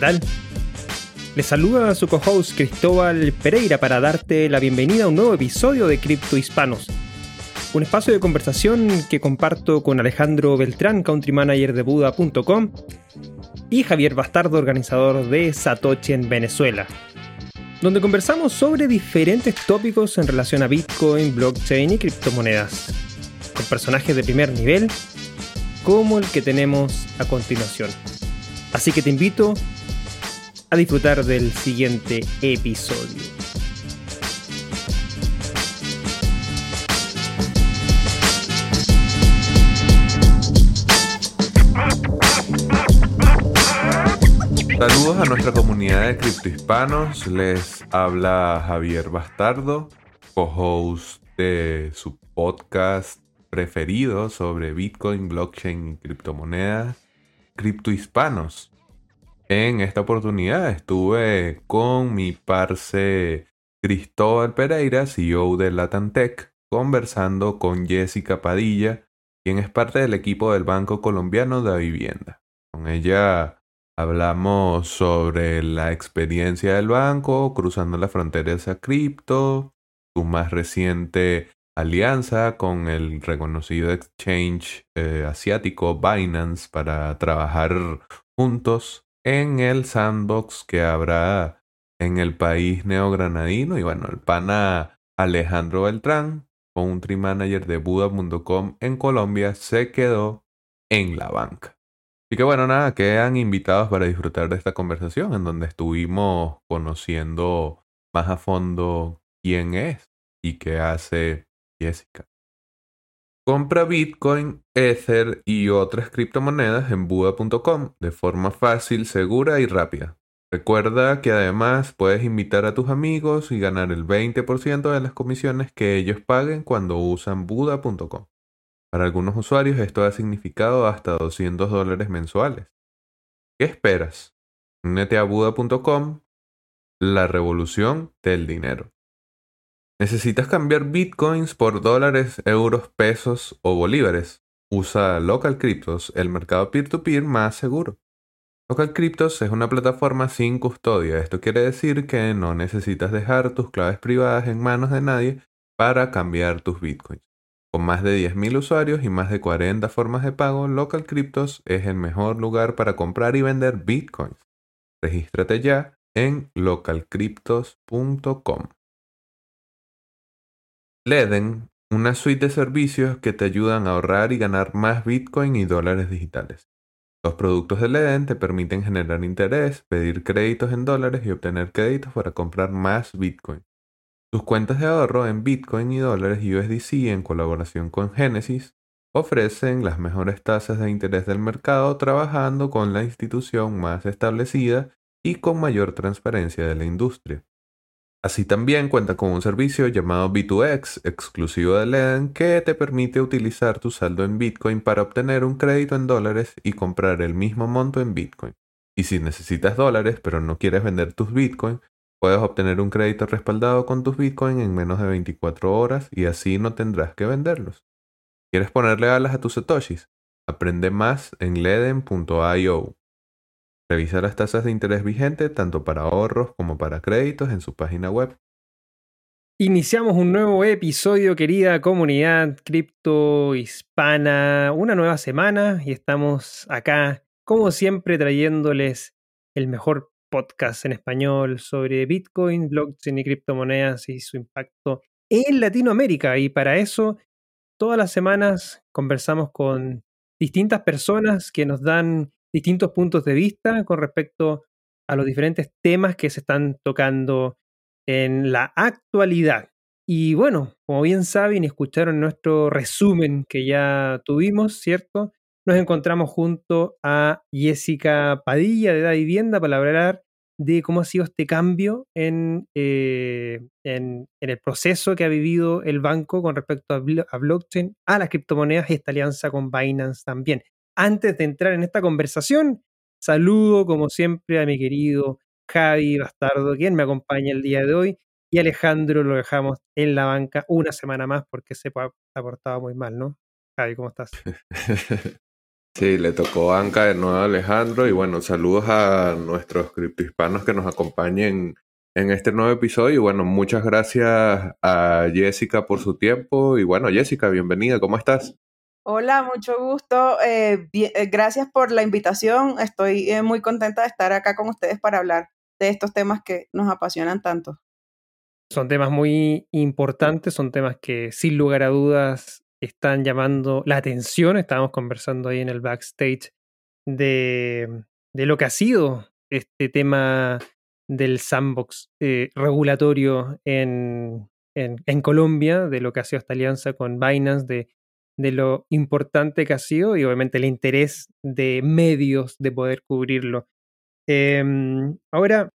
tal? Les saluda su co-host Cristóbal Pereira para darte la bienvenida a un nuevo episodio de Cripto Hispanos. Un espacio de conversación que comparto con Alejandro Beltrán, country manager de Buda.com, y Javier Bastardo, organizador de Satoshi en Venezuela, donde conversamos sobre diferentes tópicos en relación a Bitcoin, blockchain y criptomonedas, con personajes de primer nivel como el que tenemos a continuación. Así que te invito a disfrutar del siguiente episodio. Saludos a nuestra comunidad de criptohispanos. Les habla Javier Bastardo, co-host de su podcast preferido sobre Bitcoin, blockchain y criptomonedas, Criptohispanos. En esta oportunidad estuve con mi parce Cristóbal Pereira, CEO de Latantec, conversando con Jessica Padilla, quien es parte del equipo del Banco Colombiano de Vivienda. Con ella hablamos sobre la experiencia del banco cruzando las fronteras a cripto, su más reciente alianza con el reconocido exchange eh, asiático Binance para trabajar juntos en el sandbox que habrá en el país neogranadino. Y bueno, el pana Alejandro Beltrán, country manager de Buda.com en Colombia, se quedó en la banca. Y que bueno, nada, quedan invitados para disfrutar de esta conversación en donde estuvimos conociendo más a fondo quién es y qué hace Jessica. Compra Bitcoin, Ether y otras criptomonedas en Buda.com de forma fácil, segura y rápida. Recuerda que además puedes invitar a tus amigos y ganar el 20% de las comisiones que ellos paguen cuando usan Buda.com. Para algunos usuarios esto ha significado hasta 200 dólares mensuales. ¿Qué esperas? Únete a Buda.com, la revolución del dinero. ¿Necesitas cambiar bitcoins por dólares, euros, pesos o bolívares? Usa Local Cryptos, el mercado peer-to-peer más seguro. Local Cryptos es una plataforma sin custodia. Esto quiere decir que no necesitas dejar tus claves privadas en manos de nadie para cambiar tus bitcoins. Con más de 10.000 usuarios y más de 40 formas de pago, Local Cryptos es el mejor lugar para comprar y vender bitcoins. Regístrate ya en localcryptos.com. Leden, una suite de servicios que te ayudan a ahorrar y ganar más Bitcoin y dólares digitales. Los productos de Leden te permiten generar interés, pedir créditos en dólares y obtener créditos para comprar más Bitcoin. Sus cuentas de ahorro en Bitcoin y dólares USDC en colaboración con Genesis ofrecen las mejores tasas de interés del mercado trabajando con la institución más establecida y con mayor transparencia de la industria. Así también cuenta con un servicio llamado B2X, exclusivo de Leden, que te permite utilizar tu saldo en Bitcoin para obtener un crédito en dólares y comprar el mismo monto en Bitcoin. Y si necesitas dólares pero no quieres vender tus Bitcoin, puedes obtener un crédito respaldado con tus Bitcoin en menos de 24 horas y así no tendrás que venderlos. ¿Quieres ponerle alas a tus satoshis? Aprende más en leden.io. Revisa las tasas de interés vigentes tanto para ahorros como para créditos en su página web. Iniciamos un nuevo episodio, querida comunidad cripto hispana, una nueva semana y estamos acá, como siempre, trayéndoles el mejor podcast en español sobre Bitcoin, blockchain y criptomonedas y su impacto en Latinoamérica. Y para eso, todas las semanas conversamos con distintas personas que nos dan distintos puntos de vista con respecto a los diferentes temas que se están tocando en la actualidad. Y bueno, como bien saben y escucharon nuestro resumen que ya tuvimos, ¿cierto? Nos encontramos junto a Jessica Padilla de Da Vivienda para hablar de cómo ha sido este cambio en, eh, en, el proceso que ha vivido el banco con respecto a, a blockchain, a las criptomonedas y esta alianza con Binance también antes de entrar en esta conversación, saludo como siempre a mi querido Javi Bastardo, quien me acompaña el día de hoy, y Alejandro lo dejamos en la banca una semana más porque se ha portado muy mal, ¿no? Javi, ¿cómo estás? Sí, le tocó Anca de nuevo a Alejandro y bueno, saludos a nuestros criptohispanos que nos acompañen en este nuevo episodio y bueno, muchas gracias a Jessica por su tiempo y bueno, Jessica, bienvenida, ¿cómo estás? Hola, mucho gusto. Eh, eh, gracias por la invitación. Estoy eh, muy contenta de estar acá con ustedes para hablar de estos temas que nos apasionan tanto. Son temas muy importantes, son temas que sin lugar a dudas están llamando la atención. Estábamos conversando ahí en el backstage de, lo que ha sido este tema del sandbox regulatorio en, en, Colombia, de lo que ha sido esta alianza con Binance, de, de lo importante que ha sido y obviamente el interés de medios de poder cubrirlo. Em, ahora,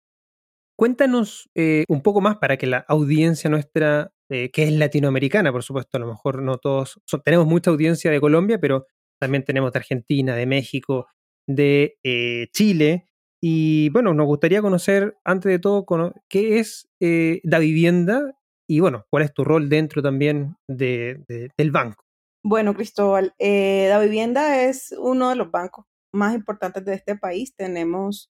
cuéntanos eh, un poco más para que la audiencia nuestra eh, que es latinoamericana, por supuesto, a lo mejor no todos, tenemos mucha audiencia de Colombia, pero también tenemos de Argentina, de México, de eh, Chile. Y bueno, nos gustaría conocer, antes de todo, qué es la vivienda y bueno, cuál es tu rol dentro también de, del banco. Bueno, Cristóbal, la vivienda es uno de los bancos más importantes de este país. Tenemos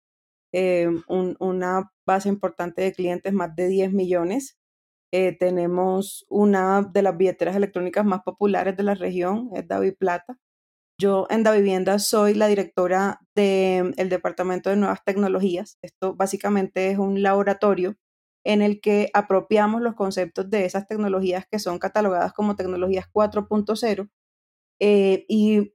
una base importante de clientes, más de 10 millones. Eh, tenemos una de las billeteras electrónicas más populares de la región, es David Plata. Yo en Vivienda soy la directora del Departamento de Nuevas Tecnologías. Esto básicamente es un laboratorio en el que apropiamos los conceptos de esas tecnologías que son catalogadas como tecnologías 4.0 eh, y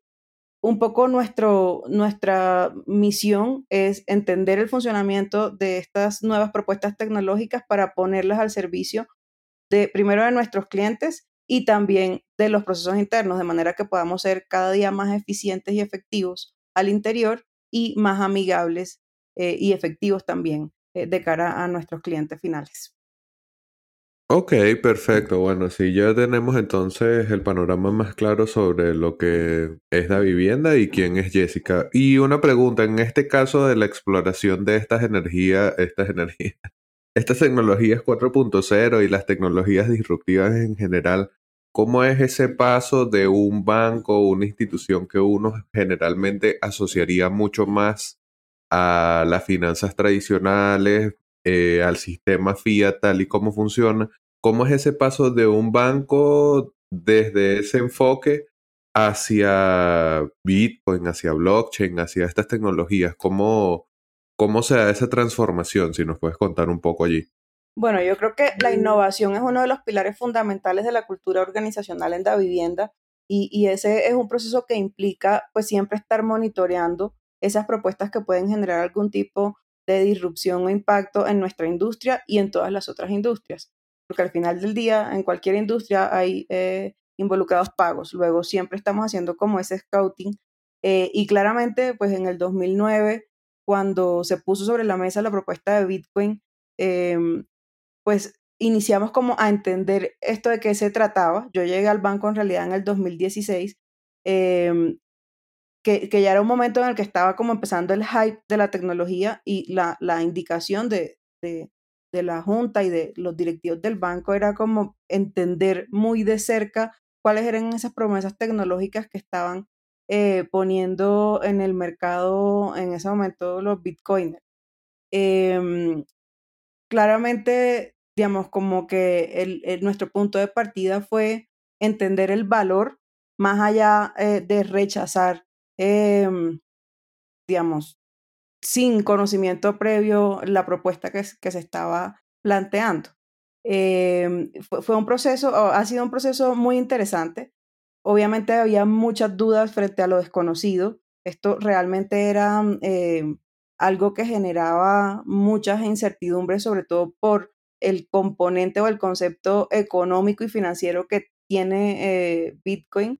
un poco nuestro, nuestra misión es entender el funcionamiento de estas nuevas propuestas tecnológicas para ponerlas al servicio primero de nuestros clientes y también de los procesos internos, de manera que podamos ser cada día más eficientes y efectivos al interior y más amigables eh, y efectivos también eh, de cara a nuestros clientes finales. Ok, perfecto. Bueno, sí, ya tenemos entonces el panorama más claro sobre lo que es la vivienda y quién es Jessica. Y una pregunta, en este caso de la exploración de estas energías, estas energías, estas tecnologías 4.0 y las tecnologías disruptivas en general, ¿cómo es ese paso de un banco o una institución que uno generalmente asociaría mucho más a las finanzas tradicionales, eh, al sistema fiat tal y como funciona? ¿Cómo es ese paso de un banco desde ese enfoque hacia Bitcoin, hacia blockchain, hacia estas tecnologías? ¿Cómo, ¿Cómo se da esa transformación? Si nos puedes contar un poco allí. Bueno, yo creo que la innovación es uno de los pilares fundamentales de la cultura organizacional en la vivienda y, ese es un proceso que implica pues siempre estar monitoreando esas propuestas que pueden generar algún tipo de disrupción o impacto en nuestra industria y en todas las otras industrias. Porque al final del día, en cualquier industria hay eh, involucrados pagos. Luego siempre estamos haciendo como ese scouting eh, y claramente pues en el 2009 cuando se puso sobre la mesa la propuesta de Bitcoin, em, pues iniciamos como a entender esto de qué se trataba. Yo llegué al banco en realidad en el 2016, em, que, ya era un momento en el que estaba como empezando el hype de la tecnología y la, indicación de, de, la junta y de los directivos del banco era como entender muy de cerca cuáles eran esas promesas tecnológicas que estaban eh, poniendo en el mercado en ese momento los bitcoiners. Em, claramente, digamos, como que el, nuestro punto de partida fue entender el valor más allá eh, de rechazar, em, digamos, sin conocimiento previo la propuesta que, se estaba planteando. Em, fue, un proceso, ha sido un proceso muy interesante. Obviamente había muchas dudas frente a lo desconocido. Esto realmente era eh, algo que generaba muchas incertidumbres, sobre todo por el componente o el concepto económico y financiero que tiene eh, Bitcoin.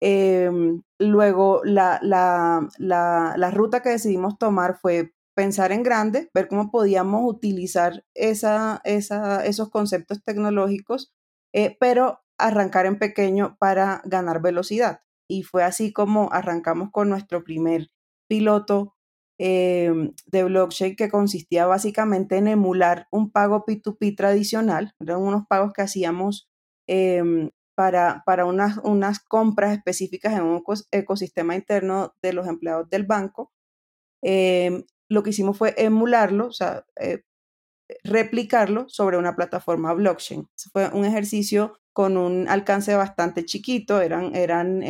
Em, luego, la, la, ruta que decidimos tomar fue pensar en grande, ver cómo podíamos utilizar esa, esa, esos conceptos tecnológicos, eh, pero arrancar en pequeño para ganar velocidad. Y fue así como arrancamos con nuestro primer piloto em, de blockchain que consistía básicamente en emular un pago P2P tradicional. Eran unos pagos que hacíamos em, para, para unas, unas compras específicas en un ecosistema interno de los empleados del banco. Em, lo que hicimos fue emularlo, o sea, eh, replicarlo sobre una plataforma blockchain. Fue un ejercicio con un alcance bastante chiquito, eran, eran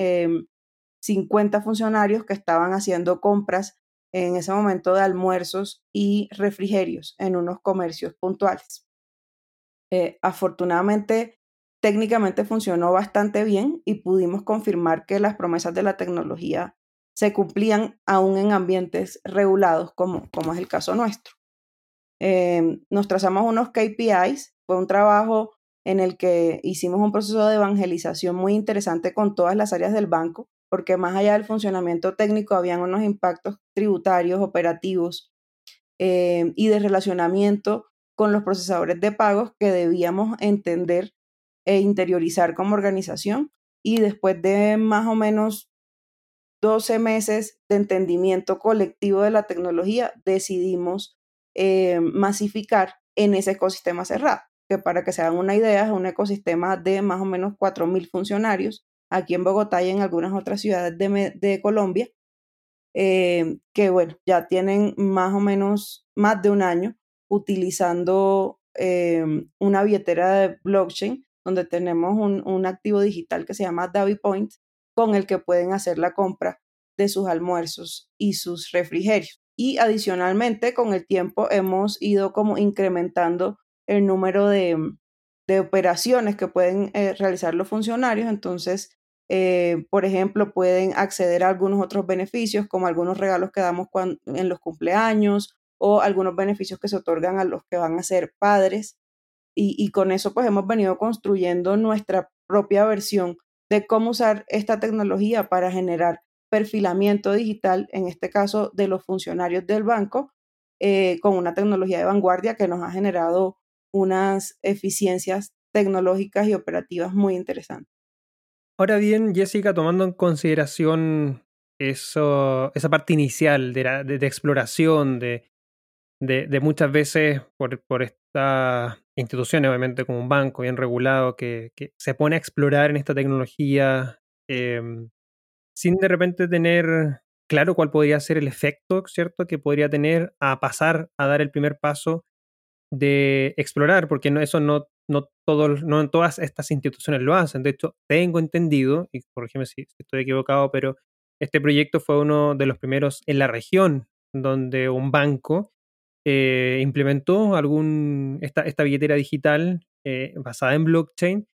50 em, funcionarios que estaban haciendo compras en ese momento de almuerzos y refrigerios en unos comercios puntuales. Eh, afortunadamente, técnicamente funcionó bastante bien y pudimos confirmar que las promesas de la tecnología se cumplían aún en ambientes regulados como, como es el caso nuestro. Em, nos trazamos unos KPIs, fue un trabajo en el que hicimos un proceso de evangelización muy interesante con todas las áreas del banco, porque más allá del funcionamiento técnico habían unos impactos tributarios, operativos em, y de relacionamiento con los procesadores de pagos que debíamos entender e interiorizar como organización. Y después de más o menos 12 meses de entendimiento colectivo de la tecnología, decidimos eh, masificar en ese ecosistema cerrado, que para que se hagan una idea es un ecosistema de más o menos 4.000 funcionarios aquí en Bogotá y en algunas otras ciudades de, Colombia, eh, que bueno, ya tienen más o menos más de un año utilizando eh, una billetera de blockchain donde tenemos un, un, activo digital que se llama DaviPoint con el que pueden hacer la compra de sus almuerzos y sus refrigerios. Y adicionalmente, con el tiempo hemos ido como incrementando el número de, de operaciones que pueden eh, realizar los funcionarios. Entonces, eh, por ejemplo, pueden acceder a algunos otros beneficios, como algunos regalos que damos en los cumpleaños o algunos beneficios que se otorgan a los que van a ser padres. Y, y con eso, pues hemos venido construyendo nuestra propia versión de cómo usar esta tecnología para generar perfilamiento digital, en este caso de los funcionarios del banco, eh, con una tecnología de vanguardia que nos ha generado unas eficiencias tecnológicas y operativas muy interesantes. Ahora bien, Jessica, tomando en consideración eso, esa parte inicial de, de, exploración, de, de, muchas veces por, por estas instituciones, obviamente como un banco bien regulado, que, se pone a explorar en esta tecnología, em, sin de repente tener claro cuál podría ser el efecto, ¿cierto?, que podría tener a pasar a dar el primer paso de explorar, porque eso no, no, no en todas estas instituciones lo hacen. De hecho, tengo entendido, y corrígeme si, estoy equivocado, pero este proyecto fue uno de los primeros en la región donde un banco eh, implementó algún, esta, esta billetera digital eh, basada en blockchain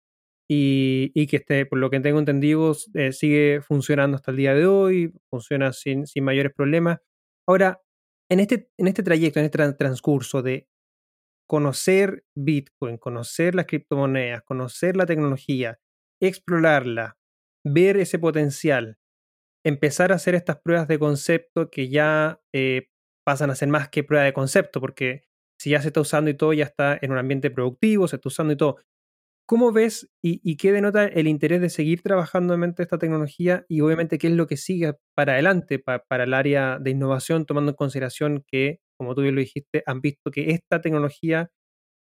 y, que este, por lo que tengo entendido eh, sigue funcionando hasta el día de hoy, funciona sin, sin mayores problemas. Ahora, en este, en este trayecto, en este transcurso de conocer Bitcoin, conocer las criptomonedas, conocer la tecnología, explorarla, ver ese potencial, empezar a hacer estas pruebas de concepto que ya pasan a ser más que prueba de concepto, porque si ya se está usando y todo, ya está en un ambiente productivo, se está usando y todo. ¿Cómo ves y, qué denota el interés de seguir trabajando en esta tecnología y obviamente qué es lo que sigue para adelante para el área de innovación, tomando en consideración que, como tú bien lo dijiste, han visto que esta tecnología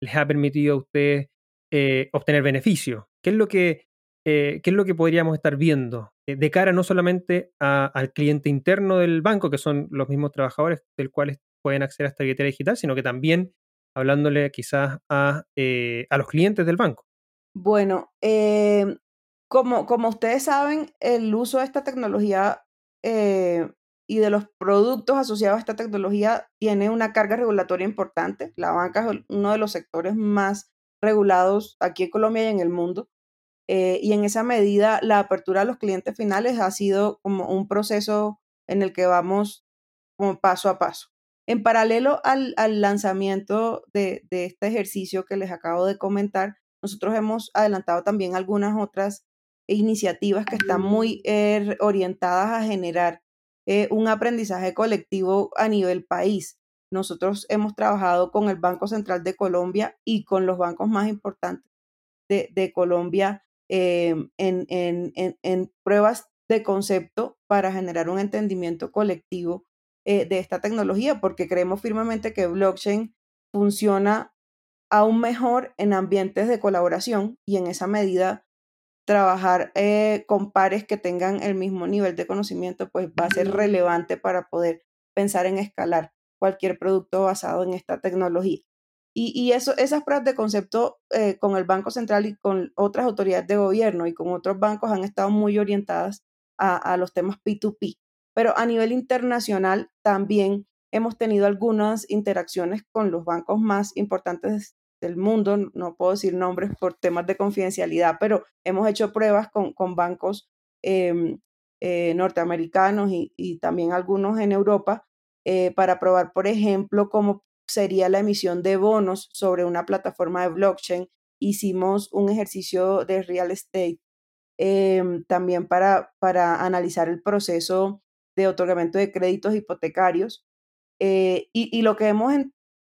les ha permitido a ustedes eh, obtener beneficios? ¿Qué es lo que, eh, qué es lo que podríamos estar viendo eh, de cara no solamente al cliente interno del banco, que son los mismos trabajadores del cuales pueden acceder a esta billetera digital, sino que también hablándole quizás a, a los clientes del banco? Bueno, eh, como, como ustedes saben, el uso de esta tecnología eh, y de los productos asociados a esta tecnología tiene una carga regulatoria importante. La banca es uno de los sectores más regulados aquí en Colombia y en el mundo. Eh, y en esa medida, la apertura a los clientes finales ha sido como un proceso en el que vamos como paso a paso. En paralelo al, lanzamiento de, de, este ejercicio que les acabo de comentar, nosotros hemos adelantado también algunas otras iniciativas que están muy eh, orientadas a generar eh, un aprendizaje colectivo a nivel país. Nosotros hemos trabajado con el Banco Central de Colombia y con los bancos más importantes de, Colombia eh, en, en, pruebas de concepto para generar un entendimiento colectivo de esta tecnología, porque creemos firmemente que blockchain funciona aún mejor en ambientes de colaboración y en esa medida trabajar eh, con pares que tengan el mismo nivel de conocimiento, pues va a ser relevante para poder pensar en escalar cualquier producto basado en esta tecnología. Y, eso, esas pruebas de concepto eh, con el Banco Central y con otras autoridades de gobierno y con otros bancos han estado muy orientadas a, a los temas P2P. Pero a nivel internacional también hemos tenido algunas interacciones con los bancos más importantes del mundo, no puedo decir nombres por temas de confidencialidad, pero hemos hecho pruebas con, con bancos em, eh, norteamericanos y, y, también algunos en Europa eh, para probar, por ejemplo, cómo sería la emisión de bonos sobre una plataforma de blockchain. Hicimos un ejercicio de real estate em, también para, para analizar el proceso de otorgamiento de créditos hipotecarios. Eh, y, lo que hemos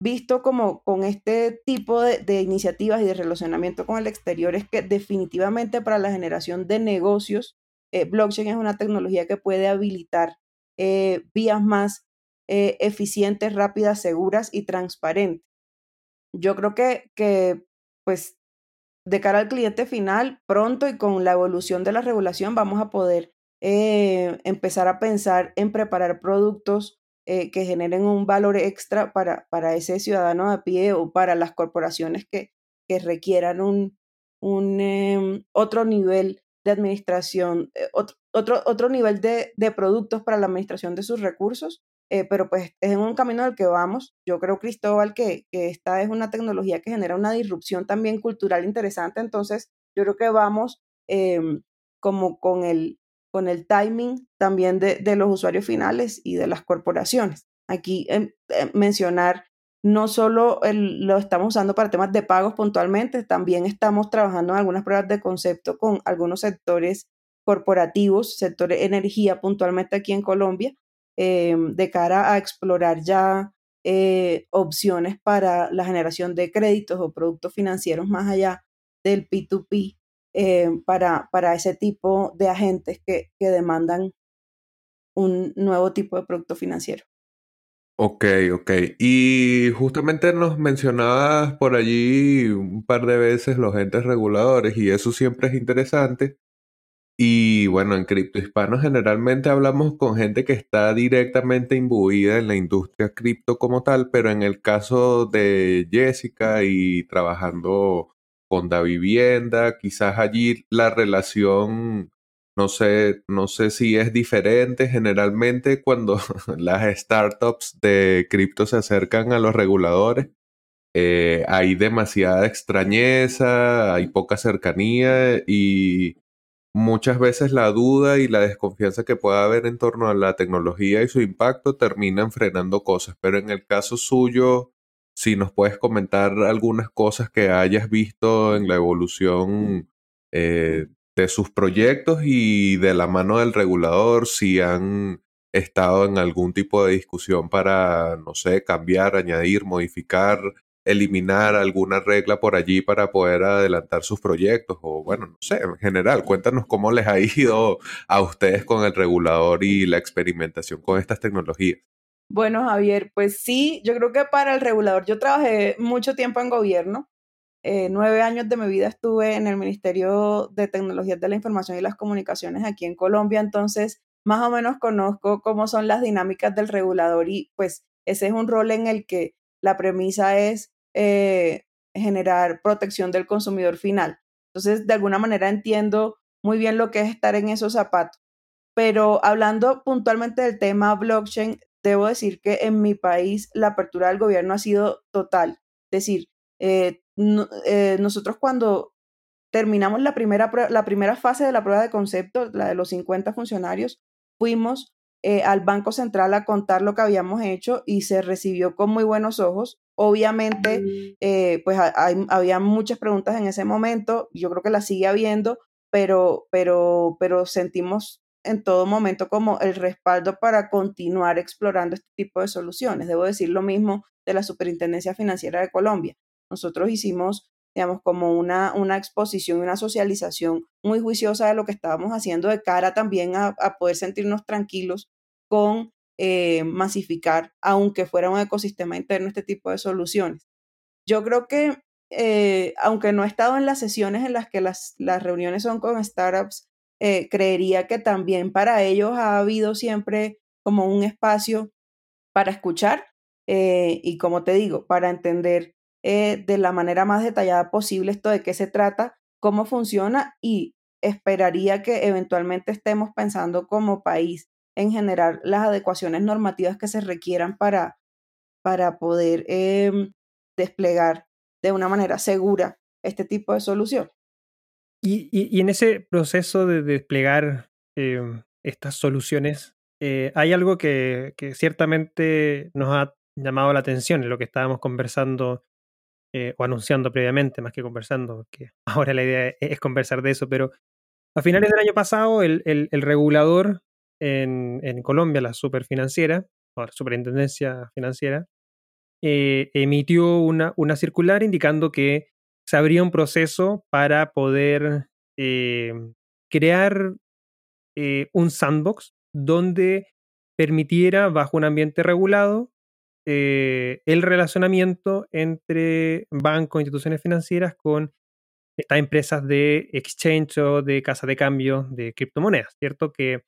visto como con este tipo de, iniciativas y de relacionamiento con el exterior es que definitivamente para la generación de negocios, eh, blockchain es una tecnología que puede habilitar eh, vías más eh, eficientes, rápidas, seguras y transparentes. Yo creo que, que, pues, de cara al cliente final, pronto y con la evolución de la regulación, vamos a poder empezar a pensar en preparar productos eh, que generen un valor extra para, para ese ciudadano a pie o para las corporaciones que, que requieran un, un em, otro nivel de administración, eh, otro, otro, otro, nivel de, de, productos para la administración de sus recursos, eh, pero pues es en un camino al que vamos. Yo creo, Cristóbal, que, esta es una tecnología que genera una disrupción también cultural interesante, entonces yo creo que vamos em, como con el, con el timing también de, de los usuarios finales y de las corporaciones. Aquí em, em, mencionar, no solo lo estamos usando para temas de pagos puntualmente, también estamos trabajando en algunas pruebas de concepto con algunos sectores corporativos, sector energía puntualmente aquí en Colombia, em, de cara a explorar ya eh, opciones para la generación de créditos o productos financieros más allá del P2P eh, para, para ese tipo de agentes que, que demandan un nuevo tipo de producto financiero. Ok, ok. Y justamente nos mencionabas por allí un par de veces los entes reguladores y eso siempre es interesante. Y bueno, en Cripto Hispano generalmente hablamos con gente que está directamente imbuida en la industria cripto como tal, pero en el caso de Jessica y trabajando con la vivienda, quizás allí la relación, no sé, no sé si es diferente generalmente cuando las startups de cripto se acercan a los reguladores. Eh, hay demasiada extrañeza, hay poca cercanía y muchas veces la duda y la desconfianza que pueda haber en torno a la tecnología y su impacto terminan frenando cosas. Pero en el caso suyo, si nos puedes comentar algunas cosas que hayas visto en la evolución eh, de sus proyectos y de la mano del regulador, si han estado en algún tipo de discusión para, no sé, cambiar, añadir, modificar, eliminar alguna regla por allí para poder adelantar sus proyectos o bueno, no sé, en general, cuéntanos cómo les ha ido a ustedes con el regulador y la experimentación con estas tecnologías. Bueno, Javier, pues sí, yo creo que para el regulador, yo trabajé mucho tiempo en gobierno, eh, nueve años de mi vida estuve en el Ministerio de Tecnologías de la Información y las Comunicaciones aquí en Colombia, entonces más o menos conozco cómo son las dinámicas del regulador y pues ese es un rol en el que la premisa es eh, generar protección del consumidor final. Entonces, de alguna manera entiendo muy bien lo que es estar en esos zapatos. Pero hablando puntualmente del tema blockchain, debo decir que en mi país la apertura del gobierno ha sido total. Es decir, eh, eh, nosotros cuando terminamos la primera, la primera fase de la prueba de concepto, la de los 50 funcionarios, fuimos eh, al Banco Central a contar lo que habíamos hecho y se recibió con muy buenos ojos. Obviamente, mm. pues había muchas preguntas en ese momento, yo creo que las sigue habiendo, pero, pero, pero sentimos en todo momento como el respaldo para continuar explorando este tipo de soluciones. Debo decir lo mismo de la Superintendencia Financiera de Colombia. Nosotros hicimos, digamos, como una, una exposición y una socialización muy juiciosa de lo que estábamos haciendo de cara también a, poder sentirnos tranquilos con eh, masificar, aunque fuera un ecosistema interno, este tipo de soluciones. Yo creo que eh, aunque no he estado en las sesiones en las que las, las reuniones son con startups, eh, creería que también para ellos ha habido siempre como un espacio para escuchar y como te digo, para entender de la manera más detallada posible esto de qué se trata, cómo funciona y esperaría que eventualmente estemos pensando como país en generar las adecuaciones normativas que se requieran para, para poder em, desplegar de una manera segura este tipo de solución. Y, en ese proceso de desplegar em, estas soluciones, eh, hay algo que, ciertamente nos ha llamado la atención en lo que estábamos conversando eh, o anunciando previamente, más que conversando, porque ahora la idea es, conversar de eso, pero a finales del año pasado el, el regulador en, Colombia, la superfinanciera, o la superintendencia financiera, eh, emitió una, una, circular indicando que se abría un proceso para poder eh, crear eh, un sandbox donde permitiera, bajo un ambiente regulado, el relacionamiento entre bancos e instituciones financieras con empresas de exchange o de casa de cambio de criptomonedas, ¿cierto? Que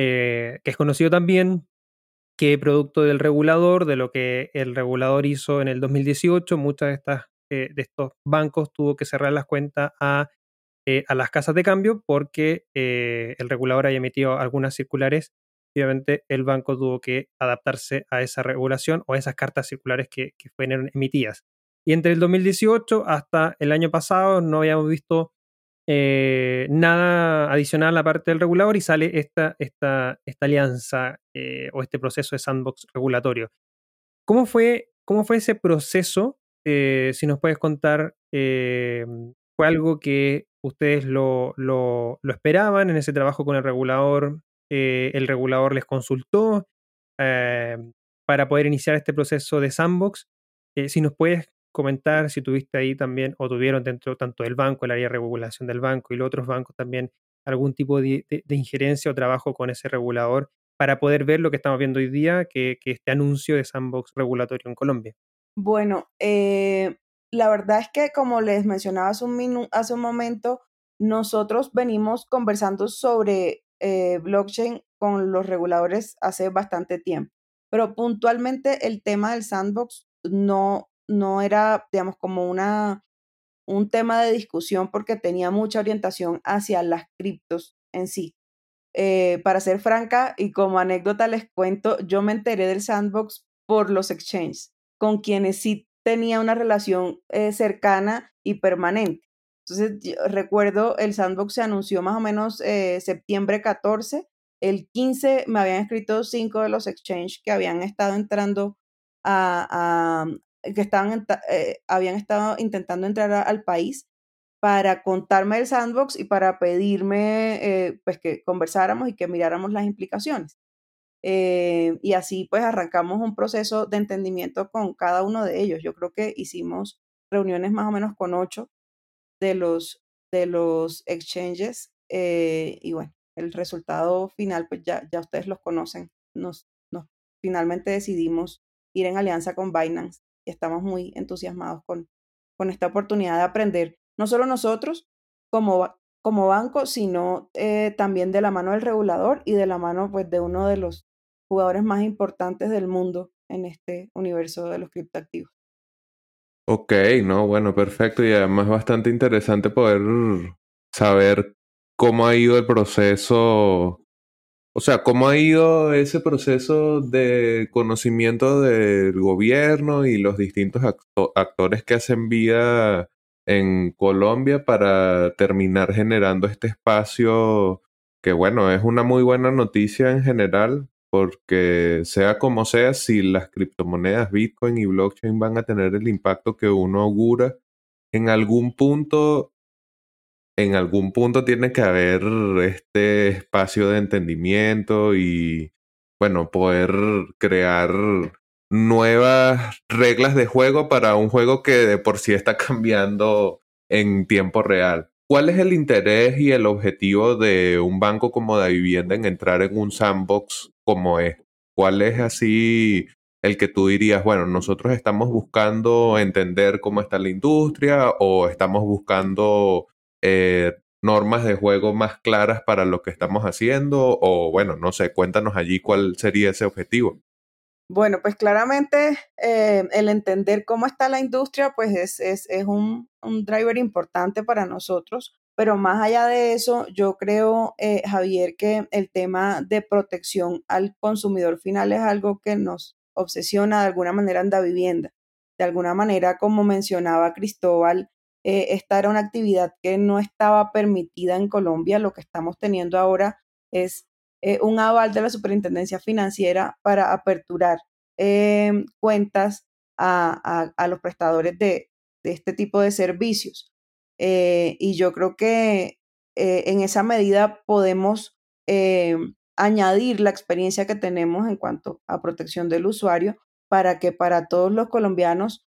eh, que es conocido también que producto del regulador, de lo que el regulador hizo en el 2018, muchas de, estas, eh, de estos bancos tuvo que cerrar las cuentas a, eh, a las casas de cambio porque el regulador haya emitido algunas circulares. Obviamente el banco tuvo que adaptarse a esa regulación o a esas cartas circulares que, que fueron emitidas. Y entre el 2018 hasta el año pasado no habíamos visto eh, nada adicional a la parte del regulador y sale esta, esta, esta alianza eh, o este proceso de sandbox regulatorio. ¿Cómo fue, cómo fue ese proceso? Eh, si nos puedes contar, ¿fue algo que ustedes lo, lo, lo, esperaban en ese trabajo con el regulador? ¿El regulador les consultó para poder iniciar este proceso de sandbox? si nos puedes comentar si tuviste ahí también o tuvieron dentro tanto del banco, el área de regulación del banco y los otros bancos también algún tipo de, injerencia o trabajo con ese regulador para poder ver lo que estamos viendo hoy día, que, que este anuncio de sandbox regulatorio en Colombia. Bueno, eh, la verdad es que como les mencionaba hace un, hace un momento, nosotros venimos conversando sobre eh, blockchain con los reguladores hace bastante tiempo, pero puntualmente el tema del sandbox no, no era, digamos, como una, un tema de discusión porque tenía mucha orientación hacia las criptos en sí. Eh, para ser franca y como anécdota les cuento, yo me enteré del sandbox por los exchanges, con quienes sí tenía una relación eh, cercana y permanente. Entonces, recuerdo, el sandbox se anunció más o menos eh, septiembre 14. El 15 me habían escrito cinco de los exchanges que habían estado entrando a, que estaban, eh, habían estado intentando entrar al país para contarme el sandbox y para pedirme eh, pues que conversáramos y que miráramos las implicaciones. Eh, y así pues arrancamos un proceso de entendimiento con cada uno de ellos. Yo creo que hicimos reuniones más o menos con ocho de los, de los exchanges y bueno, el resultado final pues ya, ya ustedes los conocen. Nos, nos finalmente decidimos ir en alianza con Binance estamos muy entusiasmados con, con esta oportunidad de aprender, no solo nosotros como, como banco, sino eh, también de la mano del regulador y de la mano pues, de uno de los jugadores más importantes del mundo en este universo de los criptoactivos. Ok, no, bueno, perfecto. Y además bastante interesante poder saber cómo ha ido el proceso o sea, ¿cómo ha ido ese proceso de conocimiento del gobierno y los distintos actores que hacen vida en Colombia para terminar generando este espacio que, bueno, es una muy buena noticia en general, porque sea como sea, si las criptomonedas Bitcoin y blockchain van a tener el impacto que uno augura, en algún punto en algún punto tiene que haber este espacio de entendimiento y, bueno, poder crear nuevas reglas de juego para un juego que de por sí está cambiando en tiempo real. ¿Cuál es el interés y el objetivo de un banco como de vivienda en entrar en un sandbox como es? ¿Cuál es así el que tú dirías, bueno, nosotros estamos buscando entender cómo está la industria o estamos buscando eh, normas de juego más claras para lo que estamos haciendo o bueno, no sé, cuéntanos allí cuál sería ese objetivo. Bueno, pues claramente eh, el entender cómo está la industria, pues es, es, es un, un, driver importante para nosotros, pero más allá de eso, yo creo, eh, Javier, que el tema de protección al consumidor final es algo que nos obsesiona de alguna manera en la vivienda. De alguna manera, como mencionaba Cristóbal, eh, esta era una actividad que no estaba permitida en Colombia. Lo que estamos teniendo ahora es eh, un aval de la Superintendencia Financiera para aperturar em, cuentas a, los prestadores de, este tipo de servicios. Eh, y yo creo que en esa medida podemos em, añadir la experiencia que tenemos en cuanto a protección del usuario para que para todos los colombianos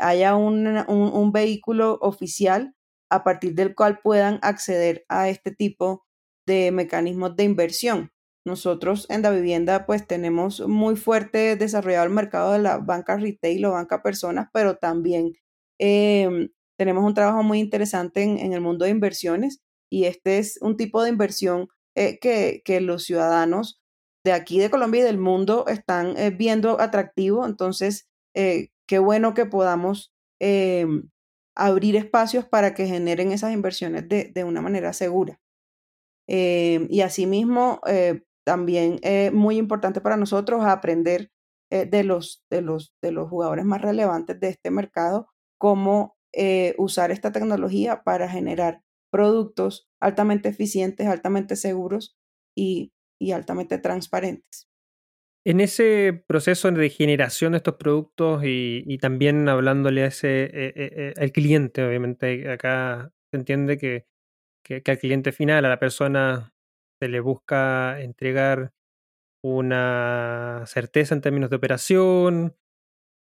haya un, vehículo oficial a partir del cual puedan acceder a este tipo de mecanismos de inversión. Nosotros en la vivienda pues tenemos muy fuerte desarrollado el mercado de la banca retail o banca personas, pero también em, tenemos un trabajo muy interesante en, el mundo de inversiones y este es un tipo de inversión eh, que, los ciudadanos de aquí de Colombia y del mundo están eh, viendo atractivo. Entonces, eh, qué bueno que podamos em, abrir espacios para que generen esas inversiones de, de una manera segura. Eh, y asimismo, eh, también es muy importante para nosotros aprender eh, de, los, de, los, de los jugadores más relevantes de este mercado, cómo usar esta tecnología para generar productos altamente eficientes, altamente seguros y, y altamente transparentes. En ese proceso de generación de estos productos y, también hablándole a ese, al cliente, obviamente acá se entiende que que, al cliente final, a la persona, se le busca entregar una certeza en términos de operación.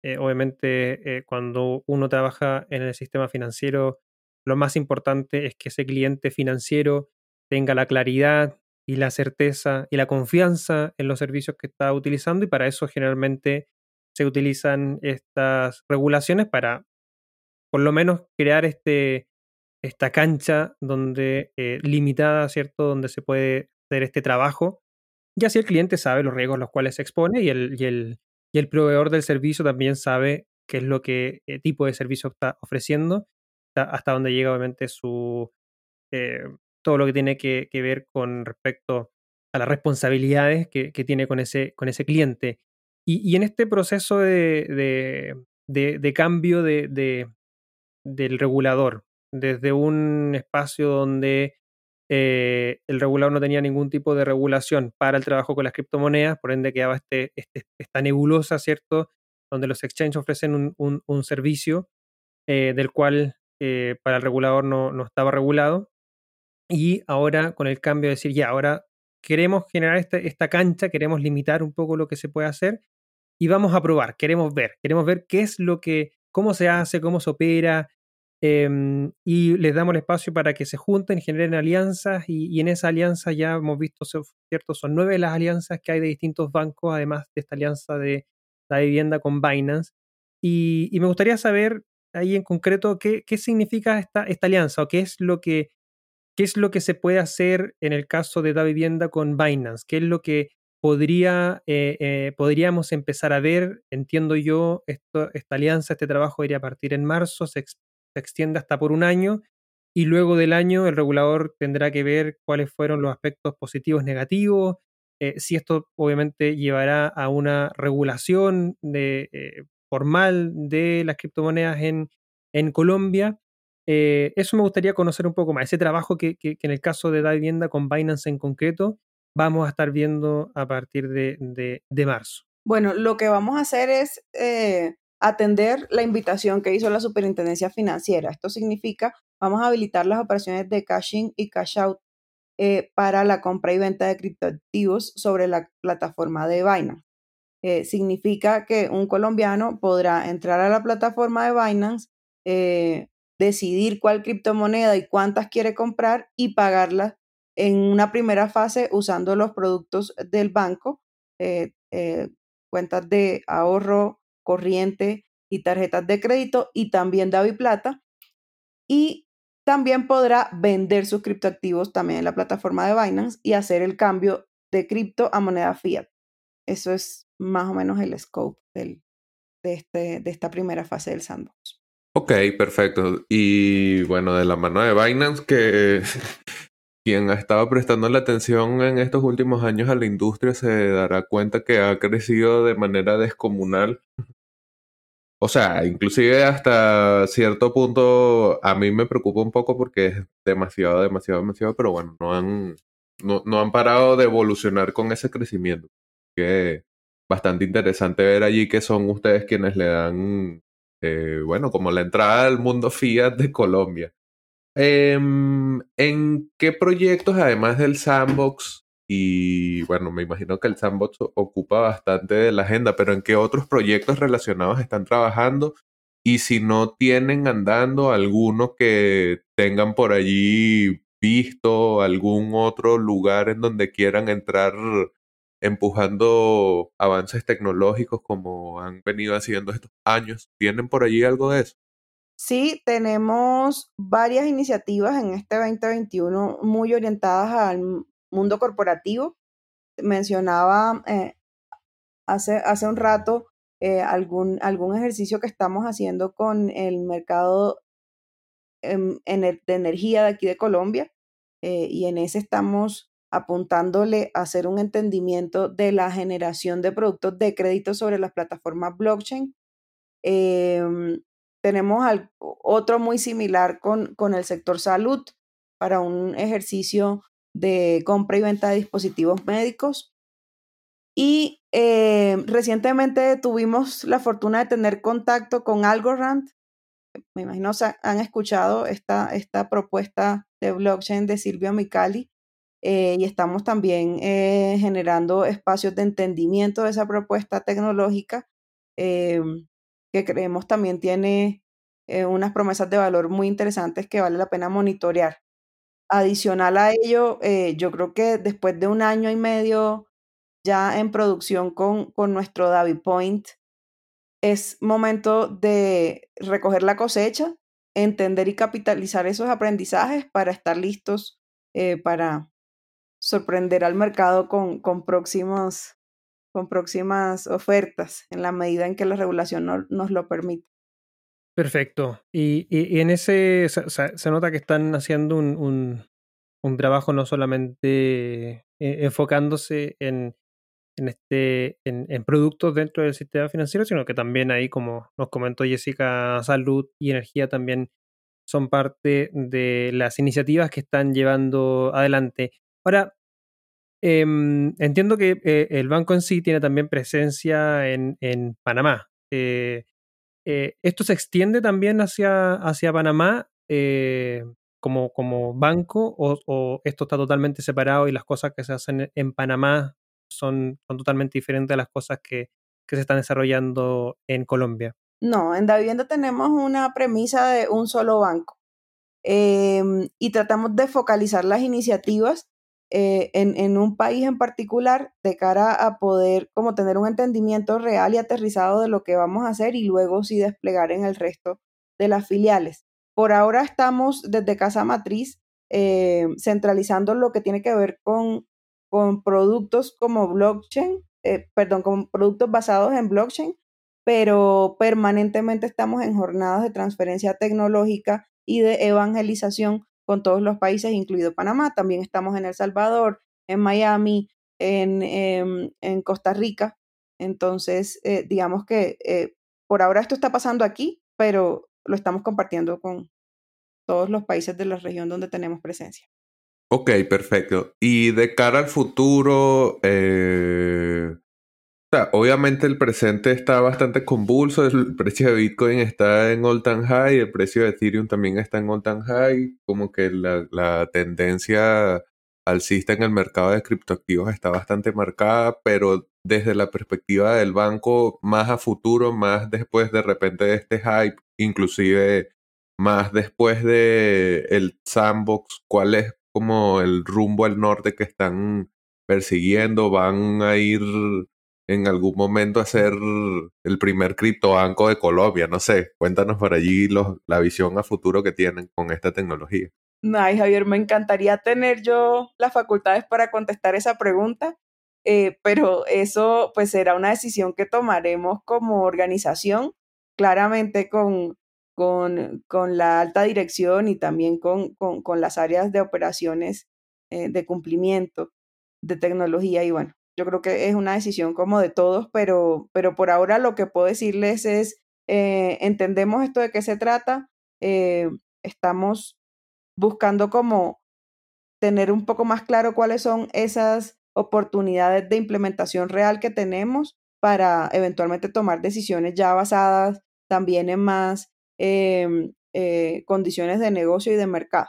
Eh, obviamente, eh, cuando uno trabaja en el sistema financiero, lo más importante es que ese cliente financiero tenga la claridad y la certeza y la confianza en los servicios que está utilizando y para eso generalmente se utilizan estas regulaciones para por lo menos crear este, esta cancha donde eh, limitada, ¿cierto? Donde se puede hacer este trabajo. Y así el cliente sabe los riesgos a los cuales se expone y el, y el, y el proveedor del servicio también sabe qué es lo que eh, tipo de servicio está ofreciendo, hasta dónde llega obviamente su eh, todo lo que tiene que, ver con respecto a las responsabilidades que, tiene con ese, con ese cliente. Y, en este proceso de, de cambio de, del regulador, desde un espacio donde eh, el regulador no tenía ningún tipo de regulación para el trabajo con las criptomonedas, por ende quedaba este, este esta nebulosa, ¿cierto? Donde los exchanges ofrecen un, servicio eh, del cual eh, para el regulador no, no, estaba regulado. Y ahora con el cambio de decir, ya, ahora queremos generar este, esta cancha, queremos limitar un poco lo que se puede hacer y vamos a probar, queremos ver, queremos ver qué es lo que, cómo se hace, cómo se opera, Em, y les damos el espacio para que se junten, generen alianzas y, en esa alianza ya hemos visto, ¿cierto? Son nueve las alianzas que hay de distintos bancos, además de esta alianza de la vivienda con Binance. Y, me gustaría saber ahí en concreto qué, qué significa esta, esta alianza o qué es lo que qué es lo que se puede hacer en el caso de la vivienda con Binance, qué es lo que podría, eh, eh, podríamos empezar a ver, entiendo yo, esta alianza, este trabajo iría a partir en marzo, se, se extiende hasta por un año y luego del año el regulador tendrá que ver cuáles fueron los aspectos positivos, negativos, eh, si esto obviamente llevará a una regulación formal de las criptomonedas en Colombia. Eh, eso me gustaría conocer un poco más, ese trabajo que, en el caso de Da Vivienda con Binance en concreto vamos a estar viendo a partir de, de, marzo. Bueno, lo que vamos a hacer es atender la invitación que hizo la Superintendencia Financiera. Esto significa, vamos a habilitar las operaciones de cash-in y cash-out eh, para la compra y venta de criptoactivos sobre la plataforma de Binance. Eh, significa que un colombiano podrá entrar a la plataforma de Binance, eh, decidir cuál criptomoneda y cuántas quiere comprar y pagarlas en una primera fase usando los productos del banco cuentas de ahorro corriente y tarjetas de crédito y también Plata Y también podrá vender sus criptoactivos también en la plataforma de Binance y hacer el cambio de cripto a moneda fiat. Eso es más o menos el scope del, de, este, de esta primera fase del sandbox. Ok, perfecto. Y bueno, de la mano de Binance, que quien ha estado prestando la atención en estos últimos años a la industria se dará cuenta que ha crecido de manera descomunal. O sea, inclusive hasta cierto punto a mí me preocupa un poco porque es demasiado, demasiado, demasiado, pero bueno, no han, no, no han parado de evolucionar con ese crecimiento. Que bastante interesante ver allí que son ustedes quienes le dan, eh, bueno, como la entrada al mundo Fiat de Colombia. Em, ¿En qué proyectos, además del sandbox, y bueno, me imagino que el sandbox ocupa bastante de la agenda, pero ¿en qué otros proyectos relacionados están trabajando? Y si no tienen andando alguno que tengan por allí visto algún otro lugar en donde quieran entrar empujando avances tecnológicos como han venido haciendo estos años. ¿Tienen por allí algo de eso? Sí, tenemos varias iniciativas en este 2021 muy orientadas al mundo corporativo. Mencionaba eh, hace, hace un rato eh, algún, algún ejercicio que estamos haciendo con el mercado em, de energía de aquí de Colombia eh, y en ese estamos apuntándole a hacer un entendimiento de la generación de productos de crédito sobre las plataformas blockchain. Em, tenemos otro muy similar con, con el sector salud para un ejercicio de compra y venta de dispositivos médicos. Y em, recientemente tuvimos la fortuna de tener contacto con Algorand. Me imagino han escuchado esta, esta propuesta de blockchain de Silvio Micali. Eh, y estamos también eh, generando espacios de entendimiento de esa propuesta tecnológica eh, que creemos también tiene unas promesas de valor muy interesantes que vale la pena monitorear. Adicional a ello, yo creo que después de un año y medio ya en producción con, con nuestro Davi Point, es momento de recoger la cosecha, entender y capitalizar esos aprendizajes para estar listos para sorprender al mercado con, con, próximos, con próximas ofertas en la medida en que la regulación nos lo permite. Perfecto. Y, y, en ese se, nota que están haciendo un, un, un trabajo no solamente eh, enfocándose en, en, este, en, en, productos dentro del sistema financiero, sino que también ahí, como nos comentó Jessica, salud y energía también son parte de las iniciativas que están llevando adelante. Ahora, em, entiendo que eh, el banco en sí tiene también presencia en, Panamá. Eh, eh, ¿Esto se extiende también hacia, hacia Panamá como, como banco o, esto está totalmente separado y las cosas que se hacen en Panamá son, son totalmente diferentes a las cosas que, que se están desarrollando en Colombia? No, en Davivienda tenemos una premisa de un solo banco. Em, y tratamos de focalizar las iniciativas eh, en, un país en particular de cara a poder como tener un entendimiento real y aterrizado de lo que vamos a hacer y luego sí desplegar en el resto de las filiales. Por ahora estamos desde Casa Matriz eh, centralizando lo que tiene que ver con, con productos como blockchain, eh, perdón, con productos basados en blockchain, pero permanentemente estamos en jornadas de transferencia tecnológica y de evangelización con todos los países, incluido Panamá. También estamos en El Salvador, en Miami, en, em, en Costa Rica. Entonces, eh, digamos que eh, por ahora esto está pasando aquí, pero lo estamos compartiendo con todos los países de la región donde tenemos presencia. Ok, perfecto. Y de cara al futuro, eh, obviamente el presente está bastante convulso, el precio de Bitcoin está en all time high, el precio de Ethereum también está en all time high, como que la, la tendencia alcista en el mercado de criptoactivos está bastante marcada, pero desde la perspectiva del banco, más a futuro, más después de repente de este hype, inclusive más después de el sandbox, ¿cuál es como el rumbo al norte que están persiguiendo? ¿Van a ir en algún momento hacer el primer criptobanco de Colombia. No sé, cuéntanos por allí los, la visión a futuro que tienen con esta tecnología. Ay, Javier, me encantaría tener yo las facultades para contestar esa pregunta, eh, pero eso pues será una decisión que tomaremos como organización, claramente con, con, con la alta dirección y también con, con, las áreas de operaciones eh, de cumplimiento de tecnología y bueno, yo creo que es una decisión como de todos, pero, pero por ahora lo que puedo decirles es, eh, entendemos esto de qué se trata, eh, estamos buscando como tener un poco más claro cuáles son esas oportunidades de implementación real que tenemos para eventualmente tomar decisiones ya basadas también en más em, eh, condiciones de negocio y de mercado.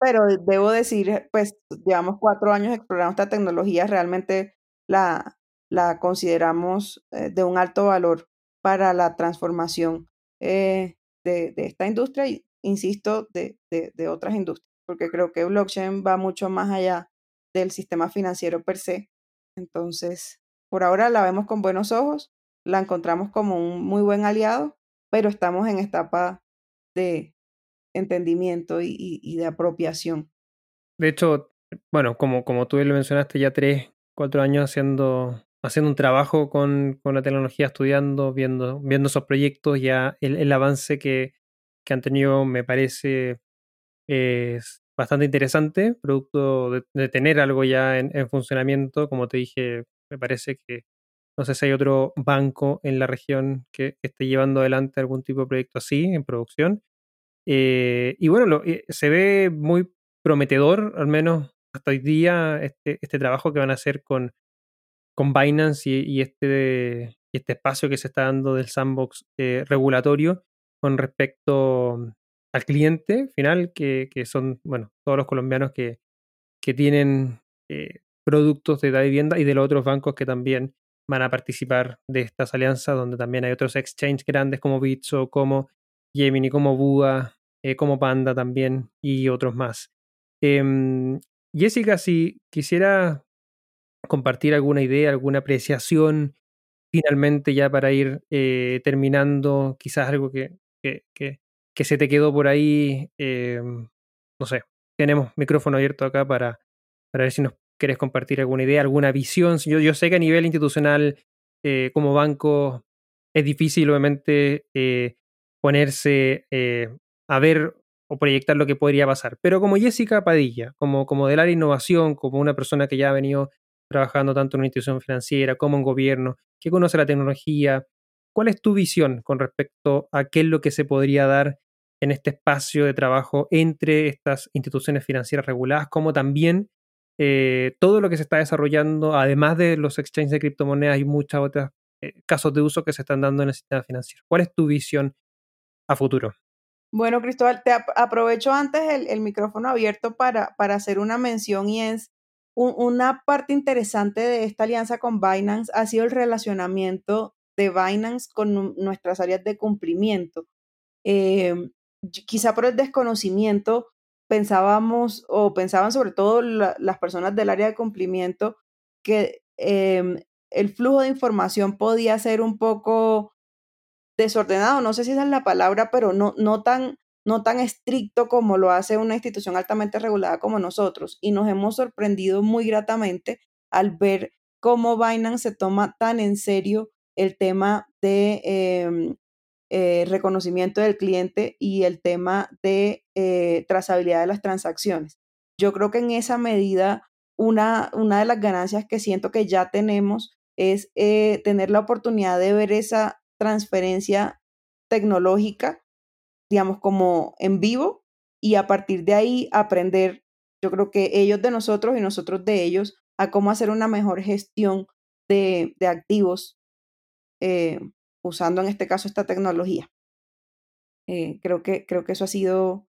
Pero debo decir, pues llevamos cuatro años explorando esta tecnología, realmente la, la consideramos eh, de un alto valor para la transformación eh, de, de, esta industria y, insisto, de, de, otras industrias, porque creo que blockchain va mucho más allá del sistema financiero per se. Entonces, por ahora la vemos con buenos ojos, la encontramos como un muy buen aliado, pero estamos en etapa de entendimiento y, y, y de apropiación. De hecho, bueno, como, como tú lo mencionaste, ya tres cuatro años haciendo, haciendo un trabajo con, con la tecnología, estudiando, viendo, viendo esos proyectos, ya el, avance que, que, han tenido me parece es bastante interesante, producto de, tener algo ya en, en, funcionamiento. Como te dije, me parece que no sé si hay otro banco en la región que, que esté llevando adelante algún tipo de proyecto así en producción. Eh, y bueno, lo, eh, se ve muy prometedor, al menos hasta hoy día este, este trabajo que van a hacer con, con Binance y, y este, este espacio que se está dando del sandbox eh, regulatorio con respecto al cliente final, que, que, son, bueno, todos los colombianos que, que tienen eh, productos de la vivienda y de los otros bancos que también van a participar de estas alianzas, donde también hay otros exchanges grandes como Bitso, como Gemini, como Buda, eh, como Panda también y otros más. Eh, Jessica, si quisiera compartir alguna idea, alguna apreciación, finalmente ya para ir eh, terminando, quizás algo que, que, se te quedó por ahí, eh, no sé, tenemos micrófono abierto acá para, para ver si nos quieres compartir alguna idea, alguna visión. Yo, sé que a nivel institucional, eh, como banco, es difícil obviamente ponerse a ver o proyectar lo que podría pasar. Pero como Jessica Padilla, como, como del área de innovación, como una persona que ya ha venido trabajando tanto en una institución financiera como en gobierno, que conoce la tecnología, ¿cuál es tu visión con respecto a qué es lo que se podría dar en este espacio de trabajo entre estas instituciones financieras reguladas, como también eh, todo lo que se está desarrollando, además de los exchanges de criptomonedas y muchos otros eh, casos de uso que se están dando en el sistema financiero? ¿Cuál es tu visión a futuro? Bueno, Cristóbal, te aprovecho antes el, el micrófono abierto para, para, hacer una mención y es un, una parte interesante de esta alianza con Binance ha sido el relacionamiento de Binance con nuestras áreas de cumplimiento. Eh, quizá por el desconocimiento pensábamos o pensaban sobre todo la, las personas del área de cumplimiento que eh, el flujo de información podía ser un poco desordenado, no sé si esa es la palabra, pero no, no, tan, no tan estricto como lo hace una institución altamente regulada como nosotros. Y nos hemos sorprendido muy gratamente al ver cómo Binance se toma tan en serio el tema de eh, eh, reconocimiento del cliente y el tema de eh, trazabilidad de las transacciones. Yo creo que en esa medida, una, una de las ganancias que siento que ya tenemos es eh, tener la oportunidad de ver esa transferencia tecnológica, digamos, como en vivo y a partir de ahí aprender, yo creo que ellos de nosotros y nosotros de ellos, a cómo hacer una mejor gestión de, de activos eh, usando en este caso esta tecnología. Eh, creo, que, creo que eso ha sido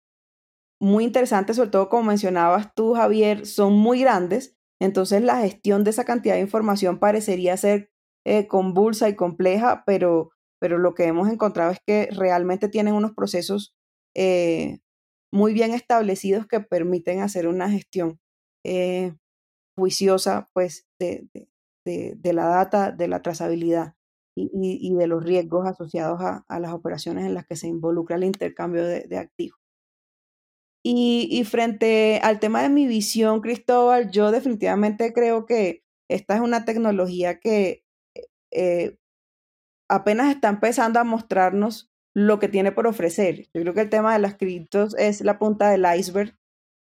muy interesante, sobre todo como mencionabas tú, Javier, son muy grandes, entonces la gestión de esa cantidad de información parecería ser eh, convulsa y compleja, pero, pero lo que hemos encontrado es que realmente tienen unos procesos eh, muy bien establecidos que permiten hacer una gestión eh, juiciosa pues, de, de, la data, de la trazabilidad y, de los riesgos asociados a, las operaciones en las que se involucra el intercambio de, activos. Y, frente al tema de mi visión, Cristóbal, yo definitivamente creo que esta es una tecnología que eh, apenas está empezando a mostrarnos lo que tiene por ofrecer. Yo creo que el tema de las criptos es la punta del iceberg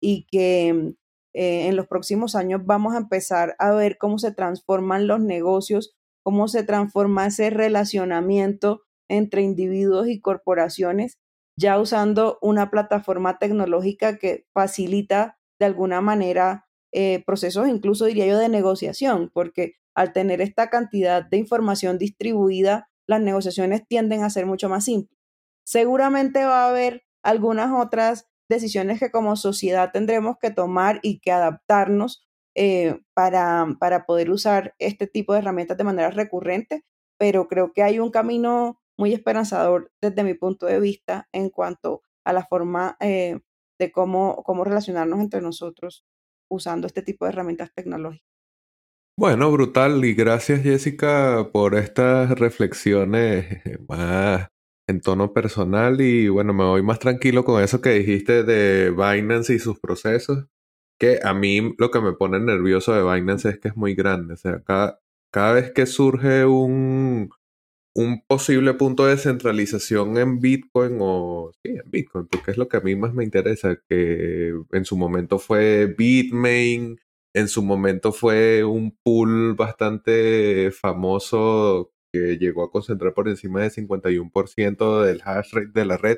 y que eh, en los próximos años vamos a empezar a ver cómo se transforman los negocios cómo se transforma ese relacionamiento entre individuos y corporaciones, ya usando una plataforma tecnológica que facilita de alguna manera eh, procesos incluso diría yo de negociación, porque al tener esta cantidad de información distribuida, las negociaciones tienden a ser mucho más simples. Seguramente va a haber algunas otras decisiones que como sociedad tendremos que tomar y que adaptarnos eh, para, para poder usar este tipo de herramientas de manera recurrente, pero creo que hay un camino muy esperanzador desde mi punto de vista en cuanto a la forma eh, de cómo, cómo relacionarnos entre nosotros usando este tipo de herramientas tecnológicas. Bueno, brutal. Y gracias Jessica por estas reflexiones más en tono personal. Y bueno, me voy más tranquilo con eso que dijiste de Binance y sus procesos que a mí lo que me pone nervioso de Binance es que es muy grande. O sea, cada, cada vez que surge un, un posible punto de centralización en Bitcoin o sí, en Bitcoin, porque es lo que a mí más me interesa, que en su momento fue Bitmain, en su momento fue un pool bastante famoso que llegó a concentrar por encima del 51% del hash rate de la red.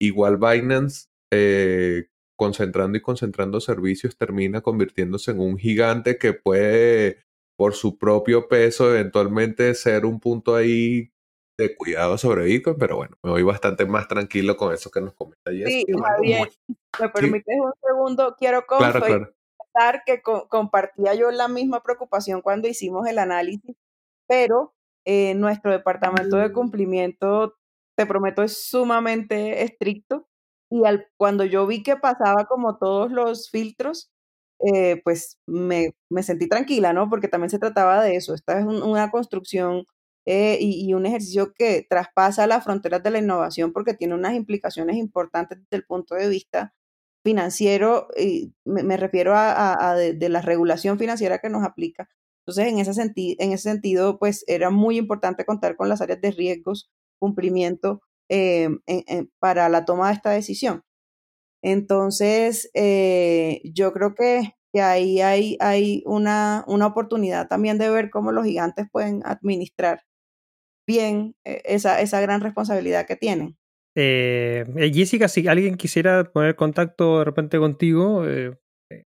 Igual Binance, eh, concentrando y concentrando servicios termina convirtiéndose en un gigante que puede, por su propio peso, eventualmente ser un punto ahí de cuidado sobre Bitcoin, pero bueno, me voy bastante más tranquilo con eso que nos comenta Sí, Javier, me permites un segundo, quiero confesar que compartía yo la misma preocupación cuando hicimos el análisis, pero eh, nuestro departamento de cumplimiento, te prometo, es sumamente estricto y al, cuando yo vi que pasaba como todos los filtros, eh, pues me, me, sentí tranquila, ¿no? Porque también se trataba de eso. Esta es una construcción eh, y, un ejercicio que traspasa las fronteras de la innovación porque tiene unas implicaciones importantes desde el punto de vista financiero, y me, refiero a, de, la regulación financiera que nos aplica. Entonces, en ese, en ese sentido, pues era muy importante contar con las áreas de riesgos, cumplimiento eh, para la toma de esta decisión. Entonces, eh, yo creo que, ahí hay, hay una, una, oportunidad también de ver cómo los gigantes pueden administrar bien eh, esa, esa gran responsabilidad que tienen. Jessica, si alguien quisiera poner contacto de repente contigo,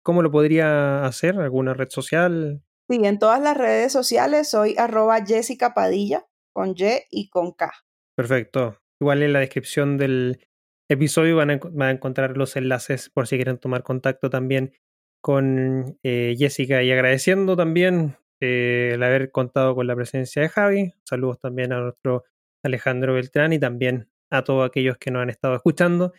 ¿cómo lo podría hacer? ¿Alguna red social? Sí, en todas las redes sociales soy arroba Jessica Padilla con Y y con K. Perfecto. Igual en la descripción del episodio van a, encontrar los enlaces por si quieren tomar contacto también con eh, Jessica y agradeciendo también eh, el haber contado con la presencia de Javi. Saludos también a nuestro Alejandro Beltrán y también a todos aquellos que nos han estado escuchando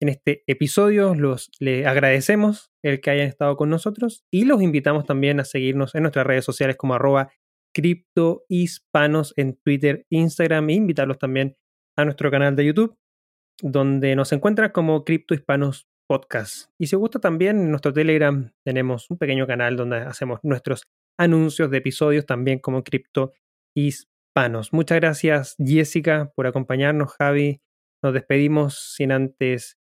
en este episodio. Los le agradecemos el que hayan estado con nosotros y los invitamos también a seguirnos en nuestras redes sociales como arroba criptohispanos en Twitter, Instagram e invitarlos también a nuestro canal de YouTube, donde nos encuentras como Cripto Hispanos Podcast. Y si gusta también, en nuestro Telegram tenemos un pequeño canal donde hacemos nuestros anuncios de episodios también como Cripto Hispanos. Muchas gracias Jessica por acompañarnos, Javi. Nos despedimos sin antes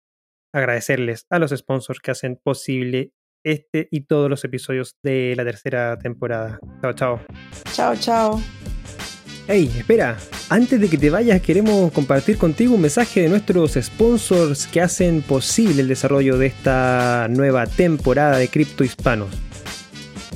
agradecerles a los sponsors que hacen posible este y todos los episodios de la tercera temporada. Chao, chao. Chao, chao. Hey, espera, antes de que te vayas queremos compartir contigo un mensaje de nuestros sponsors que hacen posible el desarrollo de esta nueva temporada de Cripto Hispanos.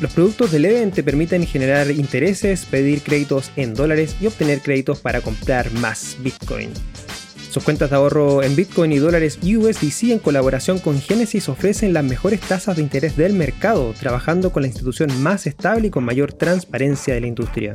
Los productos de Leden te permiten generar intereses, pedir créditos en dólares y obtener créditos para comprar más Bitcoin. Sus cuentas de ahorro en Bitcoin y dólares USDC en colaboración con Genesis ofrecen las mejores tasas de interés del mercado, trabajando con la institución más estable y con mayor transparencia de la industria.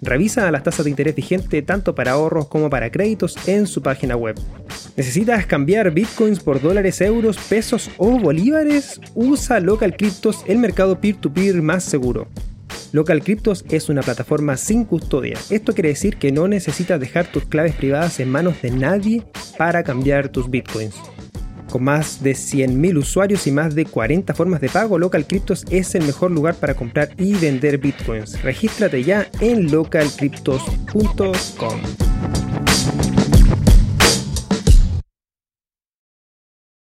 Revisa las tasas de interés vigente tanto para ahorros como para créditos en su página web. ¿Necesitas cambiar bitcoins por dólares, euros, pesos o bolívares? Usa Local Cryptos, el mercado peer-to-peer más seguro. Local Cryptos es una plataforma sin custodia. Esto quiere decir que no necesitas dejar tus claves privadas en manos de nadie para cambiar tus bitcoins. Con más de 100.000 usuarios y más de 40 formas de pago, Local Cryptos es el mejor lugar para comprar y vender bitcoins. Regístrate ya en localcryptos.com.